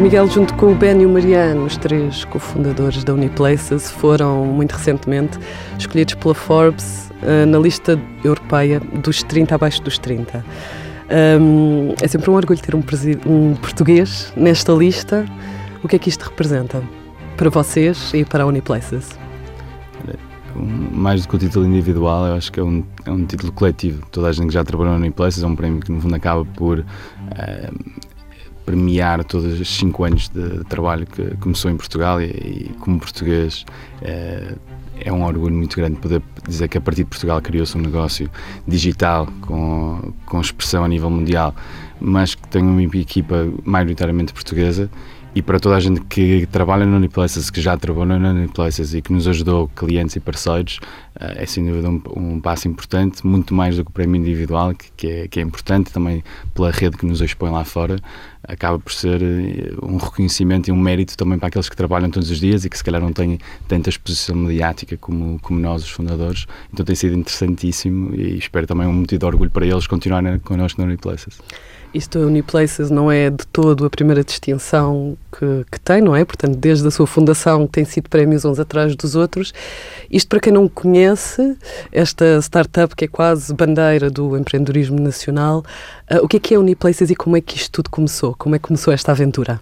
Miguel, junto com o Ben e o Mariano, os três cofundadores da Uniplaces, foram muito recentemente escolhidos pela Forbes uh, na lista europeia dos 30 abaixo dos 30. Um, é sempre um orgulho ter um, um português nesta lista. O que é que isto representa para vocês e para a Uniplaces? mais do que o título individual, eu acho que é um, é um título coletivo. Toda a gente que já trabalhou na Uniplaces é um prémio que, no fundo, acaba por uh, premiar todos os cinco anos de trabalho que começou em Portugal e, e como português é, é um orgulho muito grande poder dizer que a partir de Portugal criou-se um negócio digital com, com expressão a nível mundial, mas que tem uma equipa maioritariamente portuguesa e para toda a gente que trabalha no Uniplaces, que já trabalhou no Uniplaces e que nos ajudou, clientes e parceiros, eh, é sem dúvida um, um passo importante, muito mais do que o prémio individual, que, que, é, que é importante também pela rede que nos expõe lá fora, acaba por ser eh, um reconhecimento e um mérito também para aqueles que trabalham todos os dias e que se calhar não têm tanta exposição mediática como, como nós, os fundadores. Então tem sido interessantíssimo e espero também um motivo de orgulho para eles continuarem connosco no Uniplaces. Isto, a Uniplaces, não é de todo a primeira distinção que, que, tem, não é? Portanto, desde a sua fundação tem sido prémios uns atrás dos outros. Isto, para quem não conhece, esta startup que é quase bandeira do empreendedorismo nacional, uh, o que é que é Uniplaces e como é que isto tudo começou? Como é que começou esta aventura?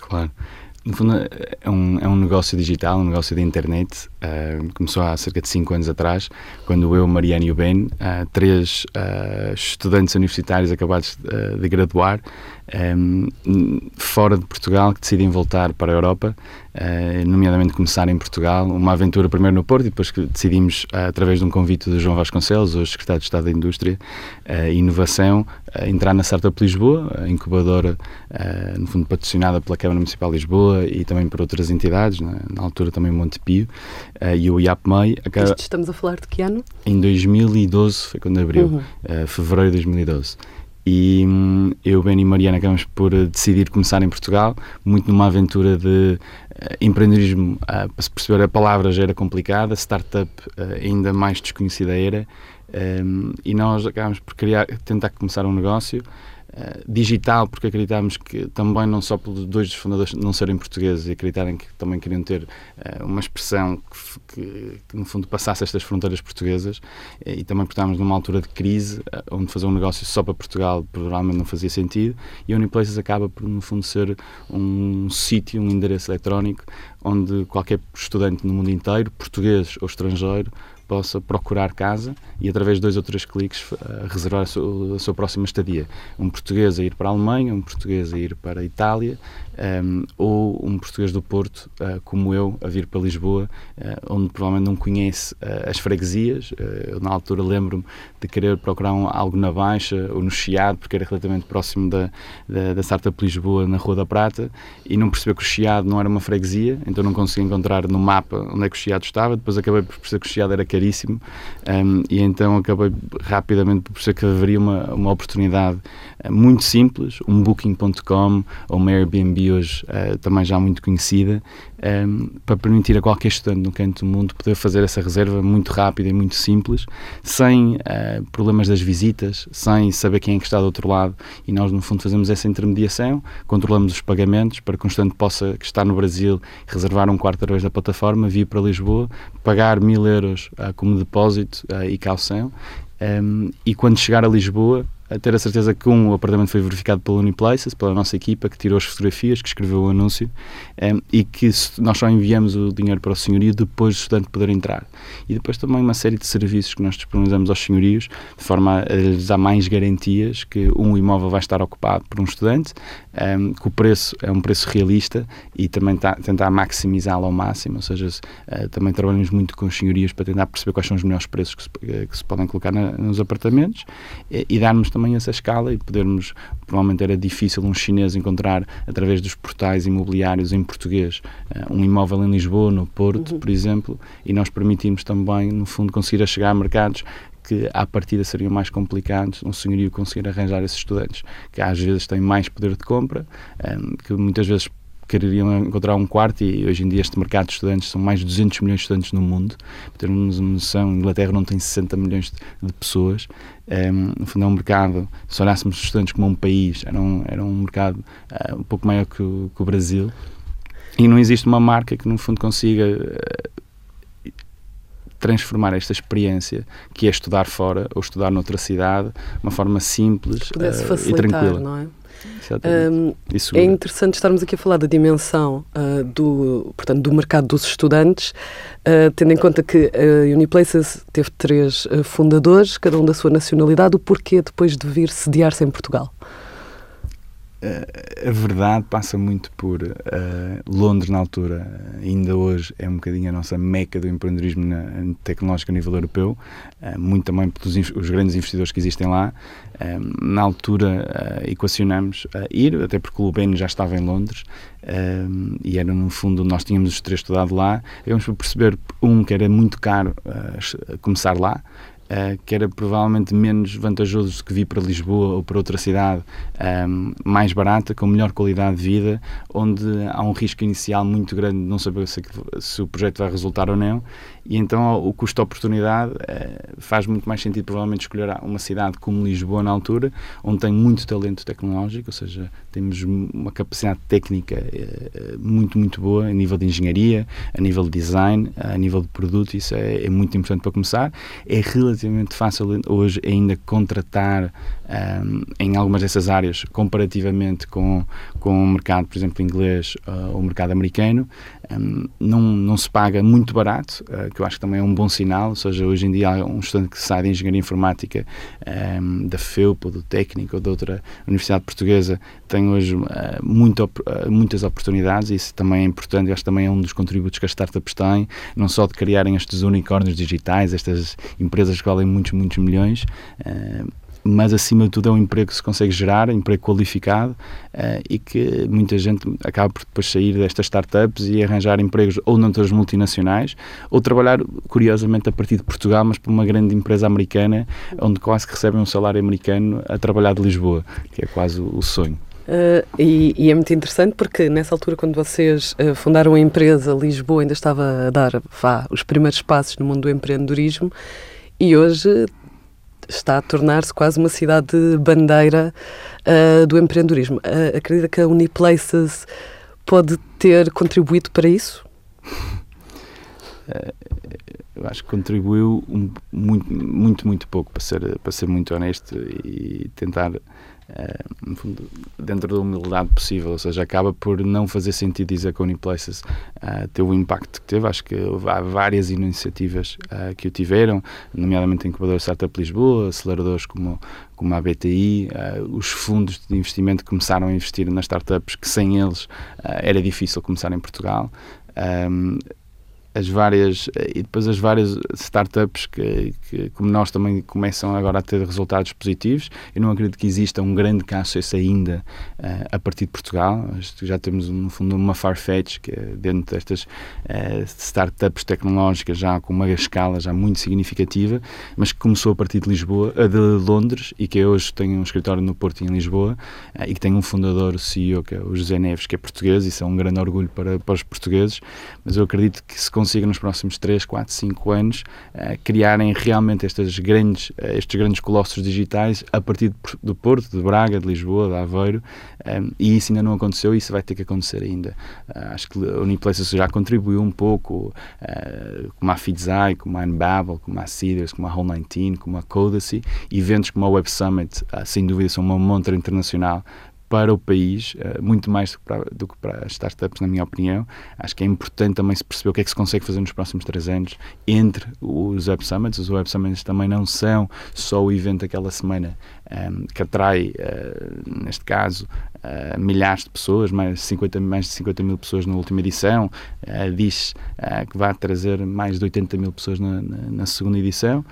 Claro. No fundo, é um, é um negócio digital, um negócio de internet. Uh, começou há cerca de 5 anos atrás, quando eu, Mariana e o Ben, uh, três uh, estudantes universitários acabados de graduar, um, fora de Portugal, que decidem voltar para a Europa, nomeadamente começar em Portugal, uma aventura primeiro no Porto e depois que decidimos, através de um convite do João Vasconcelos, hoje secretário de Estado da Indústria e Inovação, entrar na Startup Lisboa, a incubadora, no fundo patrocinada pela Câmara Municipal de Lisboa e também por outras entidades, na, na altura também Montepio, uh, e o IAPMEI... Acaba... Estamos a falar de que ano? Em 2012, foi quando abriu, uhum. uh, fevereiro de 2012. E hum, eu, Ben e Mariana acabamos por uh, decidir começar em Portugal, muito numa aventura de uh, empreendedorismo, uh, para se perceber a palavra já era complicada, startup ainda mais desconhecida era, um, e nós acabamos por criar, tentar começar um negócio eh, digital, porque acreditámos que também não só pelos dois dos fundadores não serem portugueses e acreditarem que também queriam ter uh, uma expressão que, que, que, no fundo passasse estas fronteiras portuguesas uh, e também porque estávamos numa altura de crise onde fazer um negócio só para Portugal provavelmente não fazia sentido e a Uniplaces acaba por no fundo ser um sítio, um endereço eletrónico onde qualquer estudante no mundo inteiro, português ou estrangeiro, possa procurar casa e através de dois ou três cliques uh, reservar a sua, a sua, próxima estadia. Um português a ir para a Alemanha, um português a ir para a Itália um, ehm, ou um português do Porto, uh, como eu, a vir para Lisboa, uh, onde provavelmente não conhece as freguesias. eu na altura lembro-me de querer procurar um, algo na Baixa ou no Chiado, porque era relativamente próximo da, da, da Startup Lisboa, na Rua da Prata, e não perceber que o Chiado não era uma freguesia, então não conseguia encontrar no mapa onde é que o Chiado estava. Depois acabei por perceber que o Chiado era caríssimo. Um, e então acabei rapidamente por perceber que haveria uma, uma oportunidade eh, muito simples, um Booking.com ou uma Airbnb hoje uh, também já muito conhecida, um, para permitir a qualquer estudante no canto do mundo poder fazer essa reserva muito rápida e muito simples, sem uh, problemas das visitas, sem saber quem é que está do outro lado. E nós no fundo fazemos essa intermediação, controlamos os pagamentos para que um estudante possa estar no Brasil reservar um quarto através da plataforma, vir para Lisboa, pagar mil euros uh, como depósito e calção. Um, e quando chegar a Lisboa ter a certeza que um, o apartamento foi verificado pela Uniplaces, pela nossa equipa, que tirou as fotografias, que escreveu o anúncio um, ehm, e que nós só enviamos o dinheiro para o senhorio depois do estudante poder entrar. E depois também uma série de serviços que nós disponibilizamos aos senhorios, de forma a lhes dar mais garantias que um imóvel vai estar ocupado por um estudante, um, ehm, que o preço é um preço realista e também tá, tentar maximizá-lo ao máximo, ou seja, uh, também trabalhamos muito com os senhorios para tentar perceber quais são os melhores preços que se, que se podem colocar na, nos apartamentos e, e darmos também também essa escala e podermos, provavelmente era difícil um chinês encontrar através dos portais imobiliários em português eh, um imóvel em Lisboa, no Porto, uhum. por exemplo, e nós permitimos também, no fundo, conseguir chegar a mercados que à partida seriam mais complicados um senhorio conseguir arranjar esses estudantes, que às vezes têm mais poder de compra, eh, que muitas vezes queriam encontrar um quarto e hoje em dia este mercado de estudantes são mais de 200 milhões de estudantes no mundo. Para termos uma noção, a Inglaterra não tem 60 milhões de, de pessoas. Um, ehm, no fundo é um mercado, se olhássemos os estudantes como um país, era um, era um mercado uh, um pouco maior que o, que o, Brasil. E não existe uma marca que no fundo consiga uh, transformar esta experiência, que é estudar fora ou estudar noutra cidade, de uma forma simples uh, e tranquila. Não é? Um, é interessante estarmos aqui a falar da dimensão uh, do, portanto, do mercado dos estudantes, uh, tendo em conta que a Uniplaces teve três uh, fundadores, cada um da sua nacionalidade, o porquê depois de vir sediar-se em Portugal? A verdade passa muito por uh, Londres na altura, ainda hoje é um bocadinho a nossa meca do empreendedorismo na, tecnológico a nível europeu, uh, muito também pelos os grandes investidores que existem lá. Uh, na altura equacionamos ir, até porque o Lubeno já estava em Londres e era no fundo, nós tínhamos os três estudado lá, vamos perceber, um, que era muito caro começar lá, uh, que era provavelmente menos vantajoso do que vir para Lisboa ou para outra cidade um, ehm, mais barata, com melhor qualidade de vida, onde há um risco inicial muito grande de não saber se, se o projeto vai resultar ou não, e então o custo-oportunidade uh, faz muito mais sentido provavelmente escolher uma cidade como Lisboa na altura, onde tem muito talento tecnológico, ou seja, temos uma capacidade técnica uh, muito, muito boa a nível de engenharia, a nível de design, a nível de produto, isso é, é muito importante para começar. É relativamente fácil hoje ainda contratar um, em algumas dessas áreas comparativamente com, com o mercado, por exemplo, inglês uh, ou o mercado americano. Um, não, não se paga muito barato, uh, que eu acho que também é um bom sinal, ou seja, hoje em dia há um estudante que sai de Engenharia Informática um, da FEUP ou do Técnico ou de outra universidade portuguesa tem hoje uh, muito, uh, muitas oportunidades e isso também é importante, acho que também é um dos contributos que as startups têm, não só de criarem estes unicórnios digitais, estas empresas que valem muitos, muitos milhões, uh, mas acima de tudo é um emprego que se consegue gerar, emprego qualificado uh, e que muita gente acaba por depois sair destas startups e arranjar empregos ou noutras multinacionais ou trabalhar, curiosamente, a partir de Portugal, mas para uma grande empresa americana, onde quase que recebem um salário americano a trabalhar de Lisboa, que é quase o sonho. Uh, e, e, é muito interessante porque nessa altura, quando vocês uh, fundaram a empresa, Lisboa ainda estava a dar vá, os primeiros passos no mundo do empreendedorismo e hoje está a tornar-se quase uma cidade bandeira uh, do empreendedorismo. Uh, acredita que a Uniplaces pode ter contribuído para isso? Eu acho que contribuiu um, muito, muito, muito pouco, para ser, para ser muito honesto e tentar Uh, no fundo, dentro da humildade possível, ou seja, acaba por não fazer sentido dizer que a Uniplaces uh, teve o impacto que teve. Acho que há várias iniciativas uh, que o tiveram, nomeadamente Incubador Startup Lisboa, aceleradores como, como a BTI, uh, os fundos de investimento começaram a investir nas startups que sem eles era difícil começar em Portugal. Um, as várias e depois as várias startups que, que, como nós também começam agora a ter resultados positivos. Eu não acredito que exista um grande caso esse ainda uh, a partir de Portugal. Já temos no fundo uma Farfetch que é dentro destas uh, startups tecnológicas já com uma escala já muito significativa mas que começou a partir de Lisboa uh, de Londres e que hoje tem um escritório no Porto e em Lisboa e que tem um fundador, o CEO que é o José Neves que é português isso é um grande orgulho para, para os portugueses. Mas eu acredito que se consiga nos próximos 3, 4, 5 anos uh, criarem realmente estas grandes, uh, estes grandes colossos digitais a partir do Porto, de Braga, de Lisboa, de Aveiro, eh, e isso ainda não aconteceu e isso vai ter que acontecer ainda. Acho que a Uniplaces já contribuiu um pouco, como a Fidzai, como a Unbabel, como a Cedars, como a Whole 19, como a Codacy, eventos como a Web Summit, sem dúvida são uma montra internacional para o país, uh, muito mais do que, para, do que, para, as startups, na minha opinião. Acho que é importante também se perceber o que é que se consegue fazer nos próximos três anos entre os Web Summits. Os Web Summits também não são só o evento daquela semana um, ehm, que atrai, uh, neste caso, uh, milhares de pessoas, mais de, 50, mais de 50 mil pessoas na última edição. diz que vai trazer mais de 80 mil pessoas na, na, na segunda edição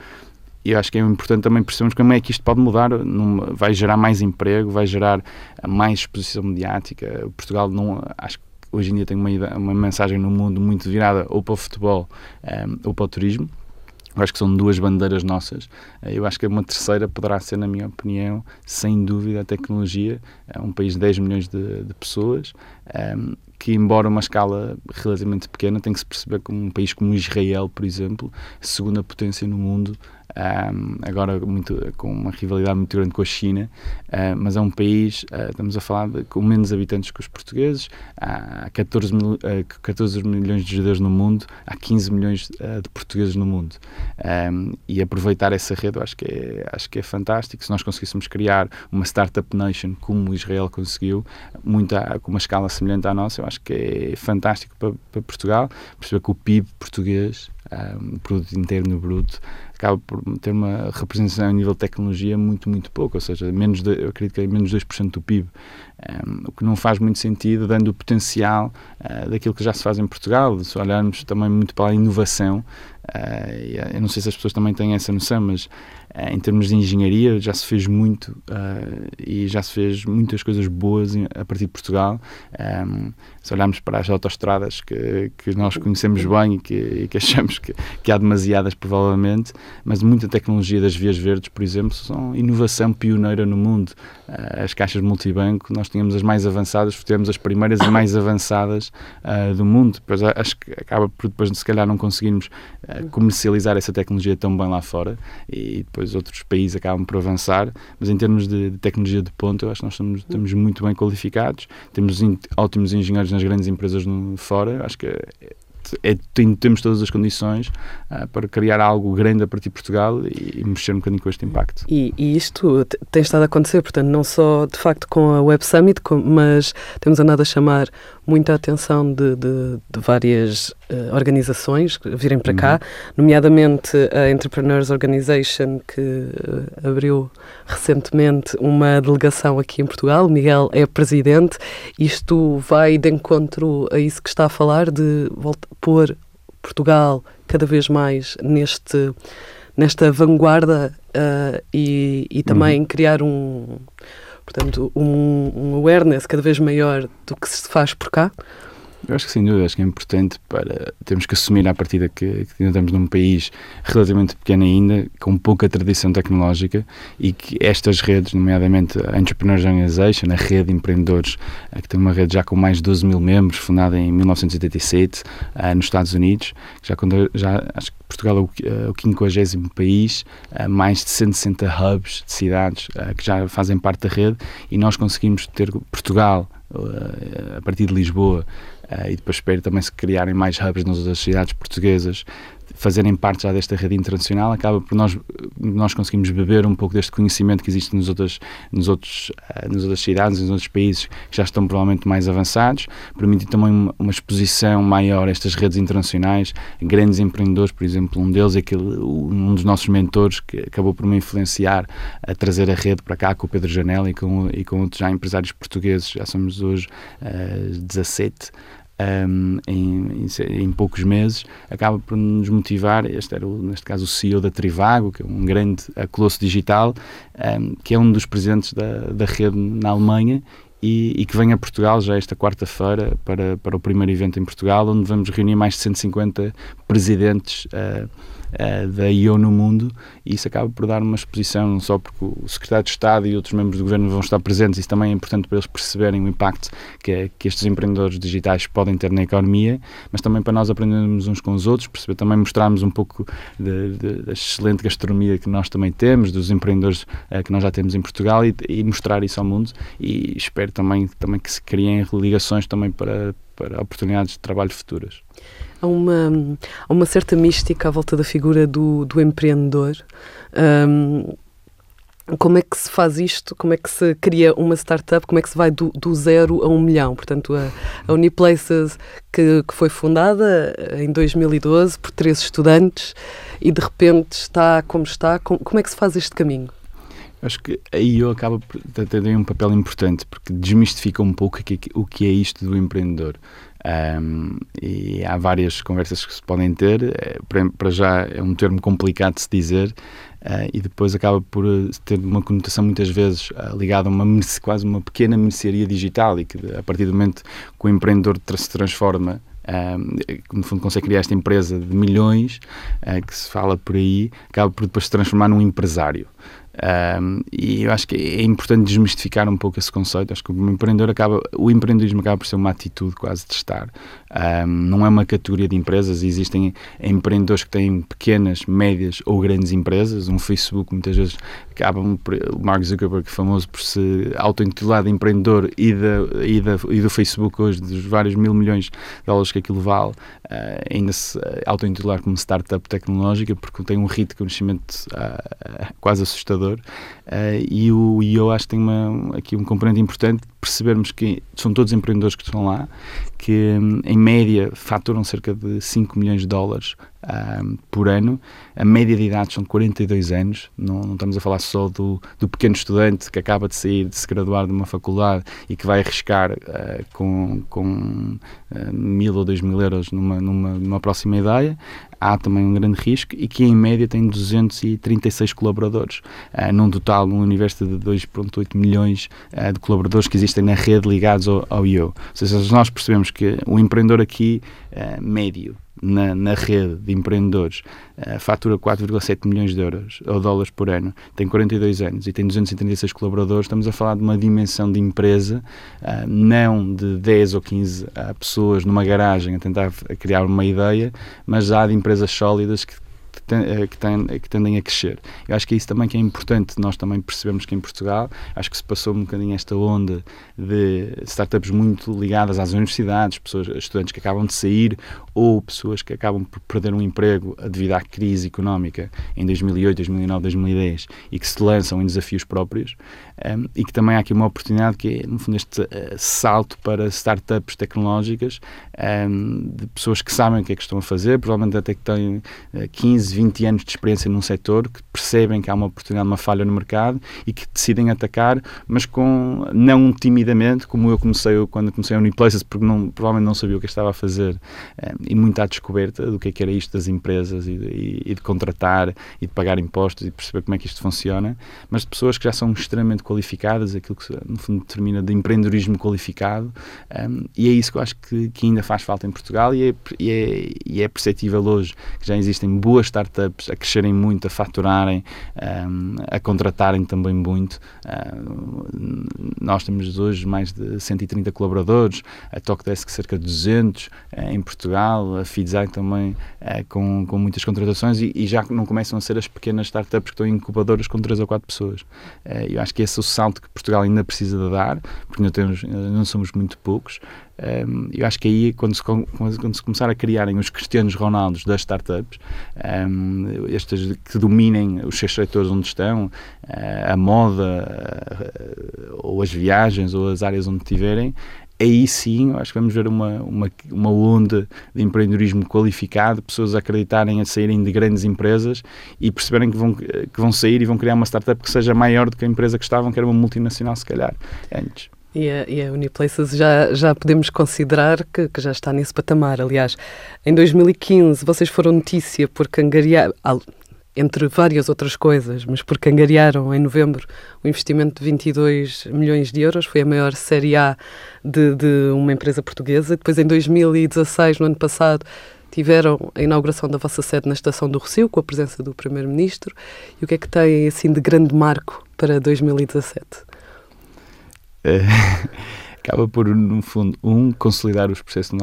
e eu acho que é importante também percebermos como é que isto pode mudar, numa, vai gerar mais emprego, vai gerar mais exposição mediática. Portugal não, acho que hoje em dia tem uma, uma mensagem no mundo muito virada ou para o futebol um, ou para o turismo. Eu acho que são duas bandeiras nossas. Eu acho que uma terceira poderá ser, na minha opinião, sem dúvida, a tecnologia. É um país de 10 milhões de, de pessoas um, que, embora uma escala relativamente pequena, tem que se perceber como um país como Israel, por exemplo, segunda potência no mundo, um, agora muito, com uma rivalidade muito grande com a China, uh, mas é um país, uh, estamos a falar de, com menos habitantes que os portugueses, há 14, mil, uh, 14 milhões de judeus no mundo, há 15 milhões de portugueses no mundo. Um, e aproveitar essa rede eu acho que, é, acho que é fantástico. Se nós conseguíssemos criar uma startup nation como Israel conseguiu, muito a, com uma escala semelhante à nossa, eu acho que é fantástico para, para Portugal, perceber que o PIB português, um, produto interno bruto, acaba por ter uma representação a nível de tecnologia muito, muito pouco, ou seja, menos de, eu acredito que é menos 2% do PIB, um, o que não faz muito sentido, dando o potencial uh, daquilo que já se faz em Portugal, se olharmos também muito para a inovação, uh, eu não sei se as pessoas também têm essa noção, mas em termos de engenharia já se fez muito e já se fez muitas coisas boas a partir de Portugal. Um, se olharmos para as autoestradas que, que nós conhecemos bem e que, e que achamos que, que há demasiadas, provavelmente, mas muita tecnologia das vias verdes, por exemplo, são inovação pioneira no mundo. Uh, as caixas multibanco, nós tínhamos as mais avançadas, temos as primeiras e mais avançadas uh, do mundo. Depois, acho que acaba por depois, se calhar, não conseguirmos uh, comercializar essa tecnologia tão bem lá fora e depois outros países acabam por avançar, mas em termos de, de tecnologia de ponto, eu acho que nós estamos, estamos muito bem qualificados, temos ótimos engenheiros nas grandes empresas no, fora, acho que é, é, temos todas as condições uh, para criar algo grande a partir de Portugal e, e mexer um bocadinho com este impacto. E, e, isto tem estado a acontecer, portanto, não só de facto com a Web Summit, com, mas temos andado a chamar muita atenção de, de, de várias uh, organizações que virem para uhum. cá, nomeadamente a Entrepreneurs Organization, que uh, abriu recentemente uma delegação aqui em Portugal. O Miguel é presidente. Isto vai de encontro a isso que está a falar, de voltar, pôr Portugal cada vez mais neste nesta vanguarda uh, e, e também uhum. criar um portanto, um, um awareness cada vez maior do que se faz por cá? Eu acho que sem dúvida, acho que é importante para termos que assumir à partida que, que ainda estamos num país relativamente pequeno ainda, com pouca tradição tecnológica e que estas redes, nomeadamente a Entrepreneurs Organization, a rede de empreendedores, que tem uma rede já com mais de 12 mil membros, fundada em 1987 uh, nos Estados Unidos, já, já acho que Portugal é o, uh, o 50 país, mais de 160 hubs de cidades que já fazem parte da rede e nós conseguimos ter Portugal a partir de Lisboa e depois espero também se criarem mais hubs nas outras cidades portuguesas fazerem parte já desta rede internacional, acaba por nós, nós conseguimos beber um pouco deste conhecimento que existe nos outros, nos outros, uh, nas outras cidades, nos outros países que já estão provavelmente mais avançados, permite também uma, uma, exposição maior a estas redes internacionais, grandes empreendedores, por exemplo, um deles é aquele, um dos nossos mentores que acabou por me influenciar a trazer a rede para cá com o Pedro Janela e com, e com outros já empresários portugueses, já somos hoje uh, 17 um, em, em, em, poucos meses, acaba por nos motivar. Este era, o, neste caso, o CEO da Trivago, que é um grande colosso digital, um, que é um dos presidentes da, da rede na Alemanha e, e, que vem a Portugal já esta quarta-feira para, para o primeiro evento em Portugal, onde vamos reunir mais de 150 presidentes uh, uh, da IO no mundo. E isso acaba por dar uma exposição, não só porque o Secretário de Estado e outros membros do Governo vão estar presentes, isso também é importante para eles perceberem o impacto que, que estes empreendedores digitais podem ter na economia, mas também para nós aprendermos uns com os outros, perceber também mostrarmos um pouco de, de, da excelente gastronomia que nós também temos, dos empreendedores uh, que nós já temos em Portugal e, e, mostrar isso ao mundo. E espero também, também que se criem ligações também para, para oportunidades de trabalho futuras há uma, há uma certa mística à volta da figura do, do empreendedor. Um, como é que se faz isto? Como é que se cria uma startup? Como é que se vai do, do zero a um milhão? Portanto, a, a Uniplaces, que, que foi fundada em 2012 por três estudantes e de repente está como está, como, como é que se faz este caminho? Acho que aí eu acaba por ter um papel importante porque desmistifica um pouco o que é isto do empreendedor. Um, e há várias conversas que se podem ter. É, para já é um termo complicado de se dizer uh, e depois acaba por eh, ter uma conotação muitas vezes uh, ligada a uma quase uma pequena mercearia digital e que a partir do momento que o empreendedor se transforma que no fundo consegue criar esta empresa de milhões que se fala por aí, acaba por depois se transformar num empresário. Um, e eu acho que é importante desmistificar um pouco esse conceito. Acho que o empreendedor acaba, o empreendedorismo acaba por ser uma atitude quase de estar. Um, não é uma categoria de empresas. Existem empreendedores que têm pequenas, médias ou grandes empresas. Um Facebook muitas vezes acabam o Mark Zuckerberg famoso por se auto-intitular de empreendedor e, da, e, da, e do Facebook hoje dos vários mil milhões de dólares que aquilo vale, uh, ainda se auto-intitular como startup tecnológica porque tem um ritmo de crescimento uh, quase assustador uh, e, o, e eu acho que tem uma, aqui um componente importante percebermos que são todos empreendedores que estão lá, que em média faturam cerca de 5 milhões de dólares um, por ano. A média de idade são 42 anos, não, não estamos a falar só do, do, pequeno estudante que acaba de sair, de se graduar de uma faculdade e que vai arriscar uh, com, com uh, mil ou dois mil euros numa, numa, numa próxima ideia. Há também um grande risco e que em média tem 236 colaboradores, uh, num total, num universo de 2,8 milhões de colaboradores que existem na rede ligados ao, ao IO. Ou seja, nós percebemos que o empreendedor aqui uh, médio na, na rede de empreendedores uh, fatura 4,7 milhões de euros ou dólares por ano, tem 42 anos e tem 236 colaboradores, estamos a falar de uma dimensão de empresa, uh, não de 10 ou 15 uh, pessoas numa garagem a tentar criar uma ideia, mas já de empresas sólidas que eh, que, tem, que tendem a crescer. Eu acho que é isso também que é importante, nós também percebemos que em Portugal, acho que se passou um bocadinho esta onda de startups muito ligadas às universidades, pessoas, estudantes que acabam de sair ou pessoas que acabam por perder um emprego devido à crise económica em 2008, 2009, 2010 e que se lançam em desafios próprios um, e que também há aqui uma oportunidade que é, no fundo, este uh, salto para startups tecnológicas um, de pessoas que sabem o que é que estão a fazer, provavelmente até que têm uh, 15, 20 anos de experiência num setor, que percebem que há uma oportunidade, uma falha no mercado e que decidem atacar, mas com não timidamente, como eu comecei quando comecei a Uniplaces, porque não, provavelmente não sabia o que estava a fazer um, e muito à descoberta do que é que era isto das empresas e de, e de contratar e de pagar impostos e perceber como é que isto funciona, mas de pessoas que já são extremamente qualificadas, aquilo que no fundo determina de empreendedorismo qualificado, um, e é isso que eu acho que, que, ainda faz falta em Portugal e é, e, é, e é perceptível hoje que já existem boas startups a crescerem muito, a faturarem, um, a contratarem também muito. Um, nós temos hoje mais de 130 colaboradores, a Talkdesk cerca de 200 uh, eh, em Portugal, a Feedsign também uh, com, com muitas contratações e, e, já não começam a ser as pequenas startups que estão em incubadoras com 3 ou 4 pessoas. Uh, eu acho que esse o salto que Portugal ainda precisa de dar, porque não, temos, não somos muito poucos. Um, eu acho que aí, quando se, quando se começar a criarem os Cristianos Ronaldos das startups, um, estes que dominem os seus setores onde estão, uh, a moda, ou as viagens, ou as áreas onde estiverem, aí sim acho que vamos ver uma, uma, uma onda de empreendedorismo qualificado, pessoas acreditarem a saírem de grandes empresas e perceberem que vão, que vão sair e vão criar uma startup que seja maior do que a empresa que estavam, que era uma multinacional, se calhar, antes. E a, e a Uniplaces já, já podemos considerar que, que, já está nesse patamar. Aliás, em 2015 vocês foram notícia porque angariar, entre várias outras coisas, mas porque angariaram em novembro o um investimento de 22 milhões de euros, foi a maior série A de, de uma empresa portuguesa. Depois, em 2016, no ano passado, tiveram a inauguração da vossa sede na Estação do Rocio, com a presença do Primeiro-Ministro. E o que é que tem, assim, de grande marco para 2017? Acaba por, no fundo, um, consolidar os processos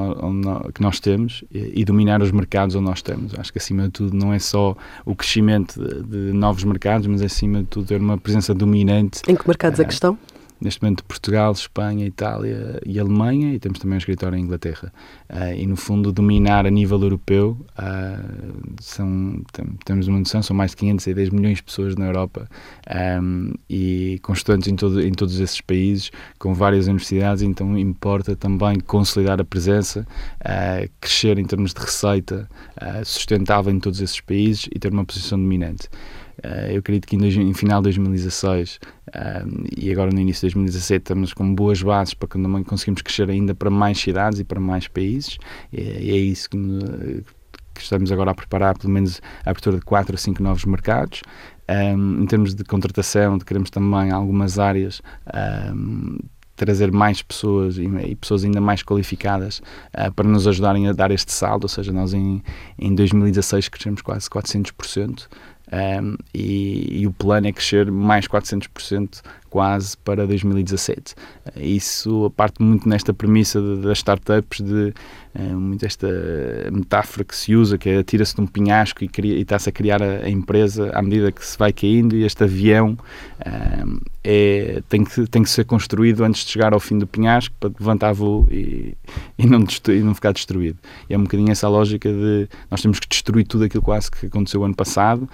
que nós temos e, dominar os mercados onde nós estamos. Acho que, acima de tudo, não é só o crescimento de, de novos mercados, mas, acima de tudo, ter uma presença dominante. Em que mercados é que estão? Neste momento Portugal, Espanha, Itália e Alemanha e temos também um escritório em Inglaterra. Uh, e no fundo dominar a nível europeu uh, são, tem, temos uma noção, são mais de 510 milhões de pessoas na Europa um, e estudantes em, todo, em todos esses países com várias universidades, então importa também consolidar a presença uh, crescer em termos de receita sustentável em todos esses países e ter uma posição dominante Uh, eu acredito que em, dois, em final de 2016 uh, e agora no início de 2017 estamos com boas bases para que também conseguimos crescer ainda para mais cidades e para mais países. E, e é isso que, que, estamos agora a preparar, pelo menos a abertura de 4 a 5 novos mercados. Um, em termos de contratação, de queremos também algumas áreas. Um, trazer mais pessoas e, e, pessoas ainda mais qualificadas uh, para nos ajudarem a dar este saldo, ou seja, nós em, em 2016 crescemos quase 400%, um, e, e, o plano é crescer mais 400% quase para 2017. Isso parte muito nesta premissa das startups, de uh, muito esta metáfora que se usa, que é tira-se de um penhasco e, e está-se a criar a, a, empresa à medida que se vai caindo e este avião uh, é, tem, que, tem que ser construído antes de chegar ao fim do penhasco para levantar voo e, e, não, e não ficar destruído. E é um bocadinho essa lógica de nós temos que destruir tudo aquilo quase que aconteceu ano passado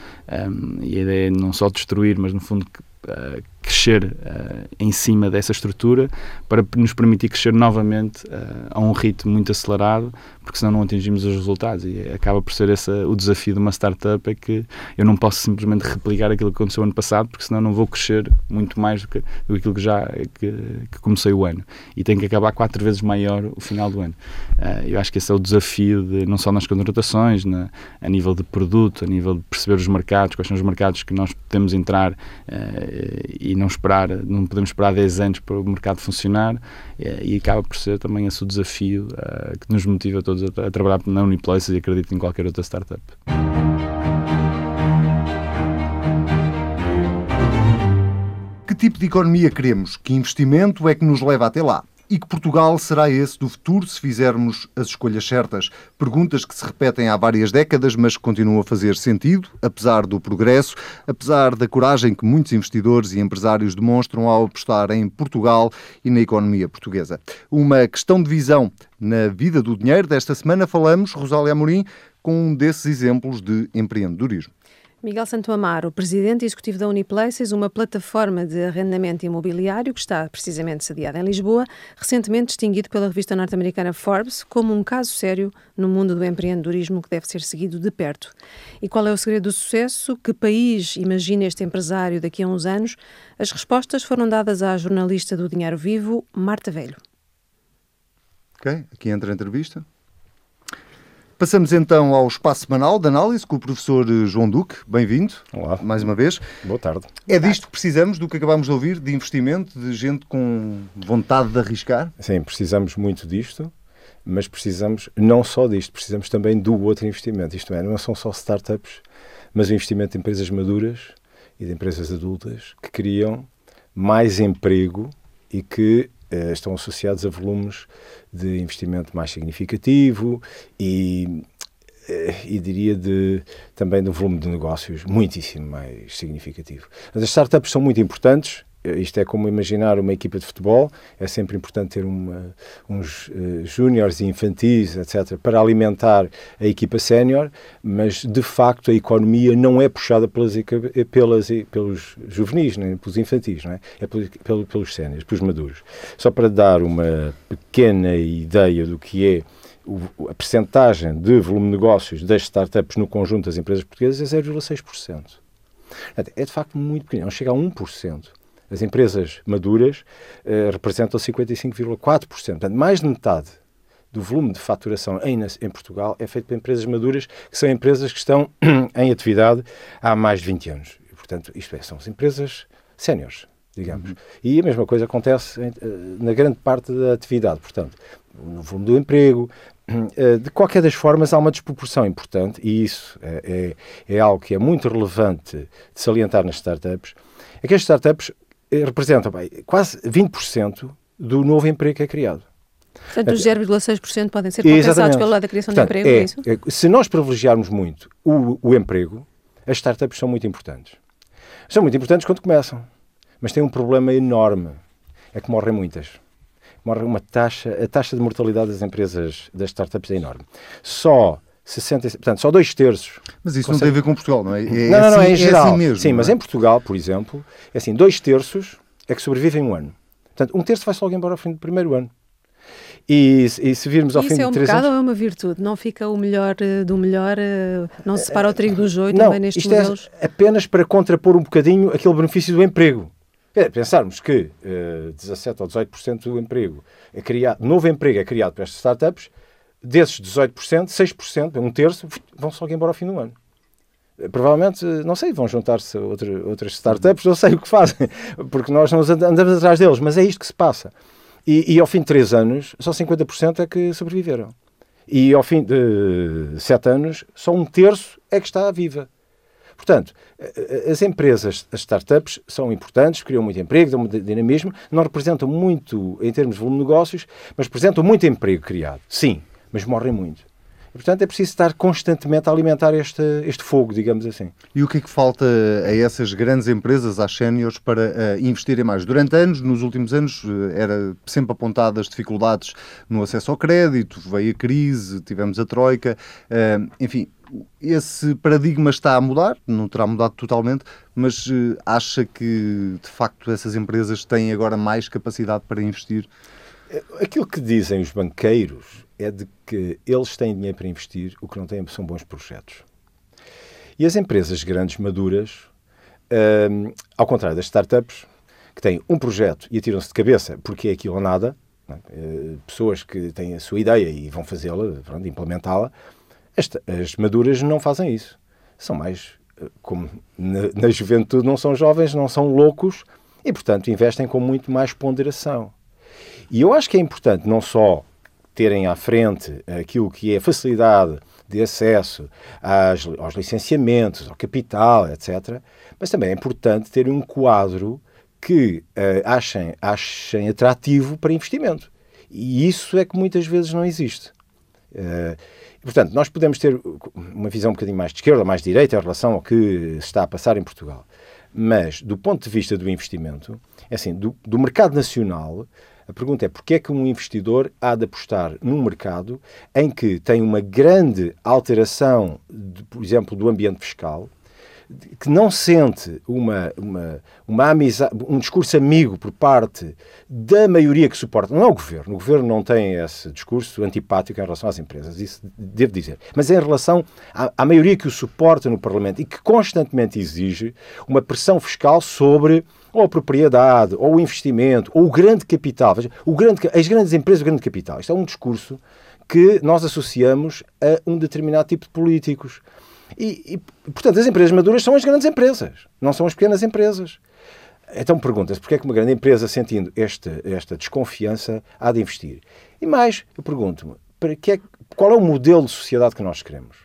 um, e a ideia é não só destruir, mas no fundo uh, crescer uh, em cima dessa estrutura para nos permitir crescer novamente uh, a um ritmo muito acelerado, porque senão não atingimos os resultados. E acaba por ser esse o desafio de uma startup: é que eu não posso simplesmente replicar aquilo que aconteceu ano passado, porque senão não vou crescer muito mais do que, do que aquilo que já que, que comecei o ano. E tenho que acabar quatro vezes maior o final do ano. Uh, eu acho que esse é o desafio, de, não só nas contratações, na, a nível de produto, a nível de perceber os mercados, quais são os mercados que nós podemos entrar e e não esperar, não podemos esperar 10 anos para o mercado funcionar e, acaba por ser também esse o desafio uh, que nos motiva todos a, a trabalhar na Uniplaces e acredito em qualquer outra startup. Que tipo de economia queremos? Que investimento é que nos leva até lá? E que Portugal será esse do futuro se fizermos as escolhas certas? Perguntas que se repetem há várias décadas, mas que continuam a fazer sentido, apesar do progresso, apesar da coragem que muitos investidores e empresários demonstram ao apostar em Portugal e na economia portuguesa. Uma questão de visão na vida do dinheiro. Desta semana falamos, Rosália Amorim, com um desses exemplos de empreendedorismo. Miguel Santo Amaro, presidente executivo da Uniplaces, uma plataforma de arrendamento imobiliário que está precisamente sediada em Lisboa, recentemente distinguido pela revista norte-americana Forbes como um caso sério no mundo do empreendedorismo que deve ser seguido de perto. E qual é o segredo do sucesso? Que país imagina este empresário daqui a uns anos? As respostas foram dadas à jornalista do Dinheiro Vivo, Marta Velho. Ok, aqui entra a entrevista. Passamos então ao espaço semanal de análise com o professor eh, João Duque. Bem-vindo. Olá. Mais uma vez. Boa tarde. É disto que precisamos, do que acabámos de ouvir, de investimento, de gente com vontade de arriscar? Sim, precisamos muito disto, mas precisamos não só disto, precisamos também do outro investimento. Isto é, não são só startups, mas o investimento de empresas maduras e de empresas adultas que criam mais emprego e que estão associados a volumes de investimento mais significativo e, eh, e diria de, também de um volume de negócios muitíssimo mais significativo. As startups são muito importantes, isto é como imaginar uma equipa de futebol, é sempre importante ter uma, uns uh, júniores e infantis, etc., para alimentar a equipa sénior, mas de facto a economia não é puxada pelas, pelas, pelos juvenis, nem pelos infantis, não é? É pelos, pelos séniores, pelos maduros. Só para dar uma pequena ideia do que é a percentagem de volume de negócios das startups no conjunto das empresas portuguesas é 0,6%. É de facto muito pequeno, não chega a 1%. As empresas maduras uh, representam 55,4%. Portanto, mais de metade do volume de faturação em, em, Portugal é feito por empresas maduras, que são empresas que estão em atividade há mais de 20 anos. E, portanto, isto é, são as empresas séniores, digamos. Uhum. E a mesma coisa acontece em, eh, na grande parte da atividade. Portanto, no volume do emprego, eh, de qualquer das formas, há uma desproporção importante, e isso é, é, é algo que é muito relevante de salientar nas startups, é que as startups eh, representam bem, quase 20% do novo emprego que é criado. Portanto, os 0,6% podem ser compensados pelo lado da criação Portanto, de emprego, é, é isso? É, se nós privilegiarmos muito o, o emprego, as startups são muito importantes. São muito importantes quando começam, mas têm um problema enorme, é que morrem muitas. Morre uma taxa, a taxa de mortalidade das empresas, das startups é enorme. Só 60, portanto, só dois terços. Mas isso consegue... não tem a ver com Portugal, não é? é não, não, assim, não, é em geral. É assim mesmo, Sim, mas é? em Portugal, por exemplo, é assim, dois terços é que sobrevivem um ano. Portanto, um terço vai só logo embora ao fim do primeiro ano. E, e se virmos ao Isso fim é um de três pecado anos... ou é uma virtude? Não fica o melhor eh, do melhor? Eh, não se separa o trigo do joio não, também nestes isto modelos? É apenas para contrapor um bocadinho aquele benefício do emprego. É, pensarmos que uh, 17 ou 18% do emprego é criado, novo emprego é criado para estas startups, desses 18%, 6%, um terço, vão só embora ao fim do ano. Provavelmente, não sei, vão juntar-se outra, outras startups, não sei o que fazem, porque nós não andamos atrás deles, mas é isto que se passa. E, e ao fim de 3 anos, só 50% é que sobreviveram. E ao fim de 7 anos, só um terço é que está viva. Portanto, as empresas, as startups, são importantes, criam muito emprego, dão muito dinamismo, não representam muito em termos de volume de negócios, mas representam muito emprego criado. Sim, mas morrem muito. E, portanto, é preciso estar constantemente a alimentar este, este fogo, digamos assim. E o que é que falta a essas grandes empresas, às séniores, para uh, investirem mais? Durante anos, nos últimos anos, uh, era sempre apontadas dificuldades no acesso ao crédito, veio a crise, tivemos a troika, uh, enfim, esse paradigma está a mudar, não terá mudado totalmente, mas acha que de facto essas empresas têm agora mais capacidade para investir? Aquilo que dizem os banqueiros é de que eles têm dinheiro para investir, o que não têm são bons projetos. E as empresas grandes, maduras, um, ao contrário das startups, que têm um projeto e atiram-se de cabeça porque é aquilo ou nada, é? pessoas que têm a sua ideia e vão fazê-la, implementá-la, as, as, maduras não fazem isso. São mais, eh, como na, na juventude, não são jovens, não são loucos e, portanto, investem com muito mais ponderação. E eu acho que é importante não só terem à frente aquilo que é facilidade de acesso às, aos licenciamentos, ao capital, etc. Mas também é importante ter um quadro que uh, achem, achem atrativo para investimento. E isso é que muitas vezes não existe. Uh, portanto, nós podemos ter uma visão um bocadinho mais de esquerda, mais de direita em relação ao que se está a passar em Portugal. Mas, do ponto de vista do investimento, é assim, do, do mercado nacional, a pergunta é porquê é que um investidor há de apostar num mercado em que tem uma grande alteração, de, por exemplo, do ambiente fiscal, que não sente uma, uma, uma amizade, um discurso amigo por parte da maioria que suporta, não é o governo, o governo não tem esse discurso antipático em relação às empresas, isso devo dizer, mas é em relação à, à maioria que o suporta no Parlamento e que constantemente exige uma pressão fiscal sobre ou a propriedade, ou o investimento, ou o grande capital. Veja, o grande, as grandes empresas, o grande capital. Isto é um discurso que nós associamos a um determinado tipo de políticos. E, e, portanto, as empresas maduras são as grandes empresas, não são as pequenas empresas. Então pergunta-se porquê é que uma grande empresa, sentindo esta, esta desconfiança, há de investir? E mais, eu pergunto-me, é, qual é o modelo de sociedade que nós queremos?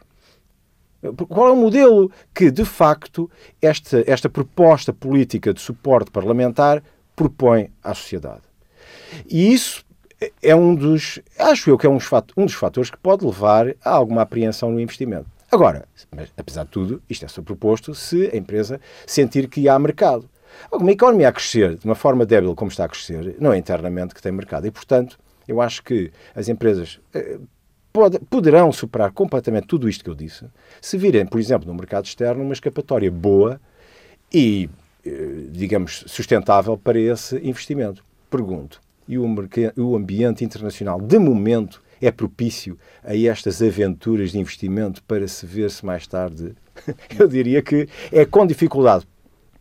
Qual é o modelo que, de facto, esta, esta proposta política de suporte parlamentar propõe à sociedade? E isso é um dos, acho eu que é um dos fatores que pode levar a alguma apreensão no investimento. Agora, mas, apesar de tudo, isto é proposto se a empresa sentir que há mercado. Uma economia a crescer de uma forma débil como está a crescer, não é internamente que tem mercado. E, portanto, eu acho que as empresas eh, pode, poderão superar completamente tudo isto que eu disse se virem, por exemplo, no mercado externo, uma escapatória boa e, eh, digamos, sustentável para esse investimento. Pergunto, e o ambiente internacional, de momento, é propício a estas aventuras de investimento para se ver se mais tarde? Eu diria que é com dificuldade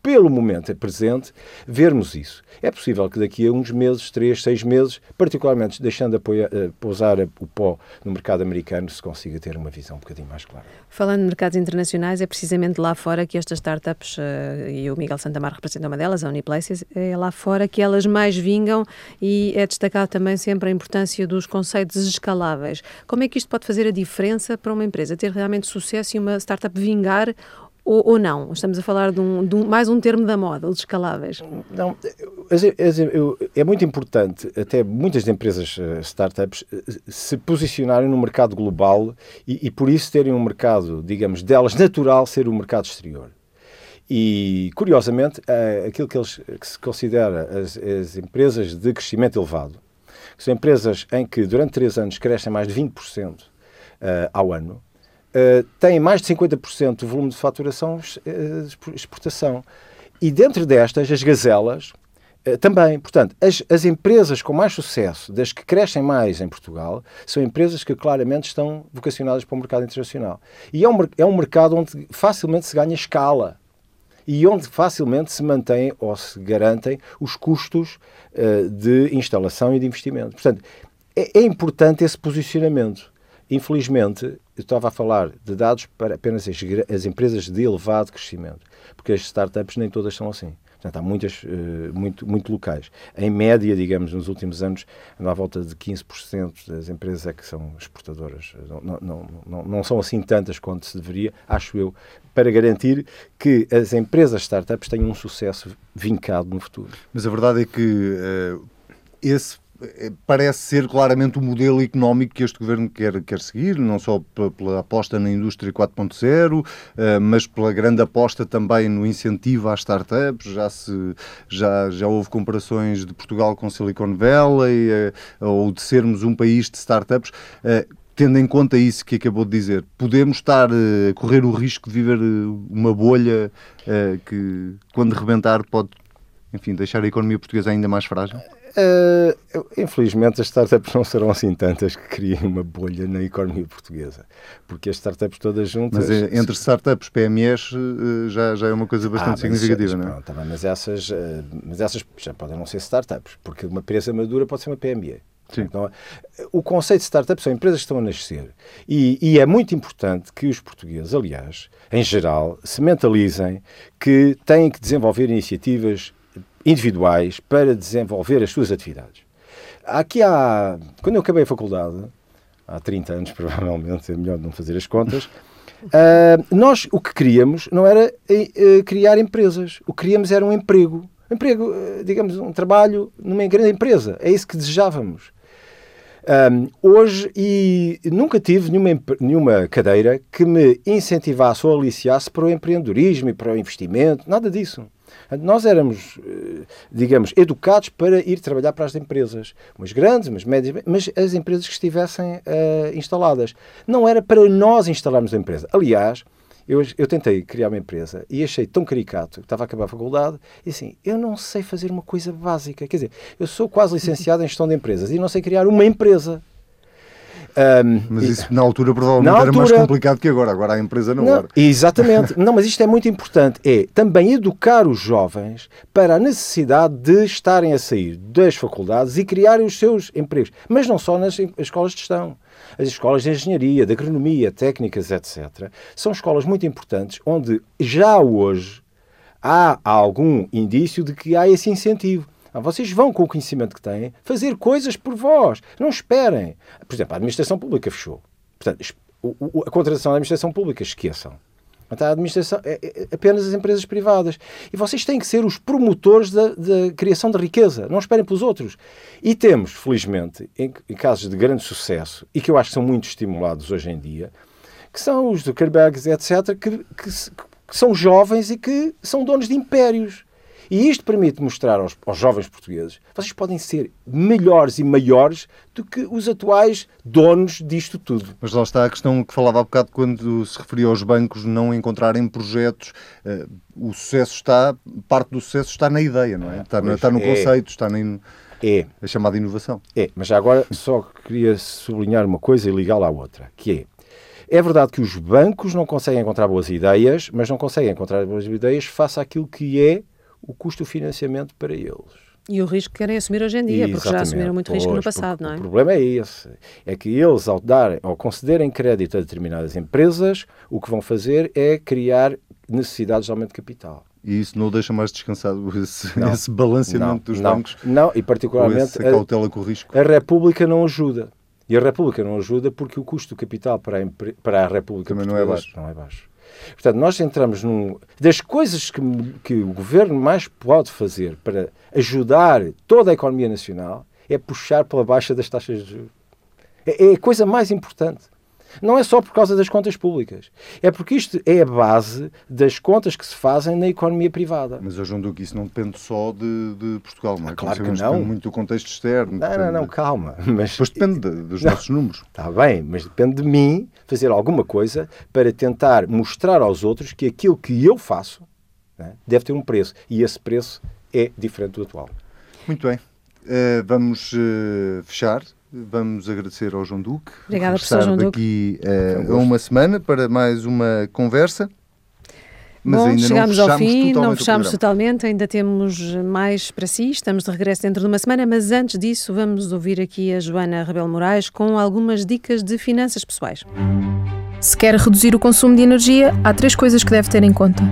pelo momento presente, vermos isso. É possível que daqui a uns meses, três, seis meses, particularmente deixando de apoiar, uh, pousar o pó no mercado americano, se consiga ter uma visão um bocadinho mais clara. Falando de mercados internacionais, é precisamente lá fora que estas startups, uh, e o Miguel Santamar representa uma delas, a Uniplaces, é lá fora que elas mais vingam e é destacado também sempre a importância dos conceitos escaláveis. Como é que isto pode fazer a diferença para uma empresa ter realmente sucesso e uma startup vingar ou, ou não? Estamos a falar de, um, de um, mais um termo da moda, os escaláveis. Não, é muito importante, até muitas empresas eh, startups eh, se posicionarem no mercado global e, e por isso terem um mercado, digamos, delas natural ser o mercado exterior. E, curiosamente, eh, aquilo que, eles, que se considera as, as, empresas de crescimento elevado, que são empresas em que durante três anos crescem mais de 20% uh, ao ano, uh, têm mais de 50% do volume de faturação uh, exportação. E dentro destas, as gazelas uh, também. Portanto, as, as empresas com mais sucesso, das que crescem mais em Portugal, são empresas que claramente estão vocacionadas para o mercado internacional. E é um, é um mercado onde facilmente se ganha escala e onde facilmente se mantêm ou se garantem os custos uh, de instalação e de investimento. Portanto, é, é importante esse posicionamento. Infelizmente, estava a falar de dados para apenas as, as empresas de elevado crescimento, porque as startups nem todas são assim. Portanto, há muitas, uh, muito, muito locais. Em média, digamos, nos últimos anos, à volta de 15% das empresas é que são exportadoras. Não, não, não, não são assim tantas quanto se deveria, acho eu, para garantir que as empresas startups tenham um sucesso vincado no futuro. Mas a verdade é que uh, esse parece ser claramente o modelo económico que este governo quer, quer seguir, não só pela aposta na indústria 4.0, eh, mas pela grande aposta também no incentivo às startups. Já, se, já, já houve comparações de Portugal com Silicon Valley, eh, ou de sermos um país de startups eh, tendo em conta isso que acabou de dizer, podemos estar a correr o risco de viver uma bolha que, quando rebentar, pode enfim, deixar a economia portuguesa ainda mais frágil? Uh, infelizmente, as startups não serão assim tantas que criem uma bolha na economia portuguesa, porque as startups todas juntas. Mas eh, entre startups, PMEs, uh, já, já é uma coisa bastante ah, significativa, não é? Pronto, mas, essas, mas essas já podem não ser startups, porque uma empresa madura pode ser uma PME. Sim. Então, o conceito de startup são empresas que estão a nascer. E, e, é muito importante que os portugueses, aliás, em geral, se mentalizem que têm que desenvolver iniciativas individuais para desenvolver as suas atividades. Aqui há. Quando eu acabei a faculdade, há 30 anos provavelmente, é melhor não fazer as contas, uh, nós o que queríamos não era uh, criar empresas, o que queríamos era um emprego. Emprego, uh, digamos, um trabalho numa grande empresa. É isso que desejávamos. Um, hoje, e nunca tive nenhuma, nenhuma cadeira que me incentivasse ou aliciasse para o empreendedorismo e para o investimento, nada disso. Nós éramos, eh, digamos, educados para ir trabalhar para as empresas, umas grandes, umas médias, mas as empresas que estivessem uh, instaladas. Não era para nós instalarmos a empresa. Aliás, eu, eu, tentei criar uma empresa e achei tão caricato, estava a acabar a faculdade, e assim, eu não sei fazer uma coisa básica. Quer dizer, eu sou quase licenciado em gestão de empresas e não sei criar uma empresa. Um, mas isso na altura provavelmente na era altura, mais complicado que agora. Agora a empresa não, não era. Exatamente. não, mas isto é muito importante. É também educar os jovens para a necessidade de estarem a sair das faculdades e criarem os seus empregos. Mas não só nas escolas de gestão. As escolas de engenharia, de agronomia, técnicas, etc. São escolas muito importantes onde já hoje há algum indício de que há esse incentivo. Ah, vocês vão, com o conhecimento que têm, fazer coisas por vós. Não esperem. Por exemplo, a administração pública fechou. Portanto, a contratação da administração pública, esqueçam. A administração é, é apenas as empresas privadas. E vocês têm que ser os promotores da, da criação de riqueza. Não esperem pelos outros. E temos, felizmente, em, em, casos de grande sucesso, e que eu acho que são muito estimulados hoje em dia, que são os Zuckerbergs, etc., que, que, que são jovens e que são donos de impérios. E isto permite mostrar aos, aos jovens portugueses vocês podem ser melhores e maiores do que os atuais donos disto tudo. Mas lá está a questão que falava há bocado quando se referia aos bancos não encontrarem projetos. Uh, o sucesso está, parte do sucesso está na ideia, não é? Está, no, está no é. conceito, está na, é. a chamada inovação. É, mas já agora só queria sublinhar uma coisa e ligá-la à outra, que é é verdade que os bancos não conseguem encontrar boas ideias, mas não conseguem encontrar boas ideias face àquilo que é o custo do financiamento para eles. E o risco que querem assumir hoje em dia, porque já assumiram muito pois, risco no passado, não é? O problema é esse. É que eles, ao, darem, ao concederem crédito a determinadas empresas, o que vão fazer é criar necessidades de aumento de capital. E isso não deixa mais descansado esse, não, esse balanceamento não, dos não, bancos? Não, e particularmente a cautela com o risco? A República não ajuda. E a República não ajuda porque o custo do capital para a, para a República Também não é baixo. Não é baixo. Portanto, nós entramos num. Das coisas que, que o governo mais pode fazer para ajudar toda a economia nacional é puxar pela baixa das taxas de juros. É, é a coisa mais importante. Não é só por causa das contas públicas. É porque isto é a base das contas que se fazem na economia privada. Mas eu julgo que isso não depende só de, de Portugal, não é? Ah, claro que não. Depende muito do contexto externo. Não, não, não, calma. Mas Depois depende de, dos não, nossos números. Está bem, mas depende de mim fazer alguma coisa para tentar mostrar aos outros que aquilo que eu faço né, deve ter um preço. E esse preço é diferente do atual. Muito bem. Uh, vamos uh, fechar Vamos agradecer ao João Duque. Obrigada, professor João daqui uh, a uma semana para mais uma conversa. Mas Bom, ainda chegamos ao fim, não fechamos totalmente, ainda temos mais para si. Estamos de regresso dentro de uma semana, mas antes disso, vamos ouvir aqui a Joana Rebelo Moraes com algumas dicas de finanças pessoais. Se quer reduzir o consumo de energia, há três coisas que deve ter em conta.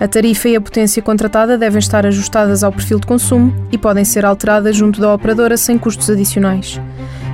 A tarifa e a potência contratada devem estar ajustadas ao perfil de consumo e podem ser alteradas junto da operadora sem custos adicionais.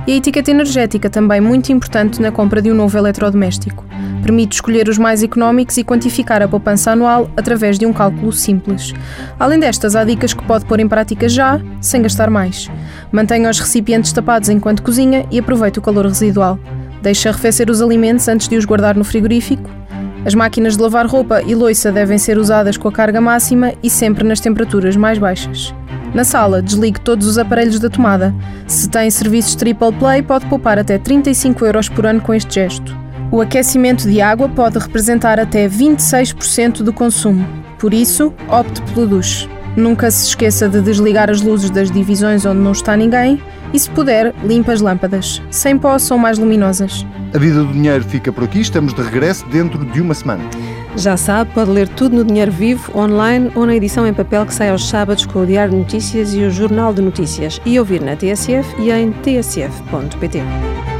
E a etiqueta energética também muito importante na compra de um novo eletrodoméstico. Permite escolher os mais económicos e quantificar a poupança anual através de um cálculo simples. Além destas, há dicas que pode pôr em prática já, sem gastar mais. Mantenha os recipientes tapados enquanto cozinha e aproveite o calor residual. Deixe arrefecer os alimentos antes de os guardar no frigorífico. As máquinas de lavar roupa e loiça devem ser usadas com a carga máxima e sempre nas temperaturas mais baixas. Na sala, desligue todos os aparelhos da tomada. Se tem serviços Triple Play, pode poupar até 35 euros por ano com este gesto. O aquecimento de água pode representar até 26% do consumo. Por isso, opte pelo duche. Nunca se esqueça de desligar as luzes das divisões onde não está ninguém e, se puder, limpe as lâmpadas. Sem pó são mais luminosas. A vida do dinheiro fica por aqui. Estamos de regresso dentro de uma semana. Já sabe, pode ler tudo no Dinheiro Vivo, online ou na edição em papel que sai aos sábados com o Diário de Notícias e o Jornal de Notícias e ouvir na TSF e em tsf.pt.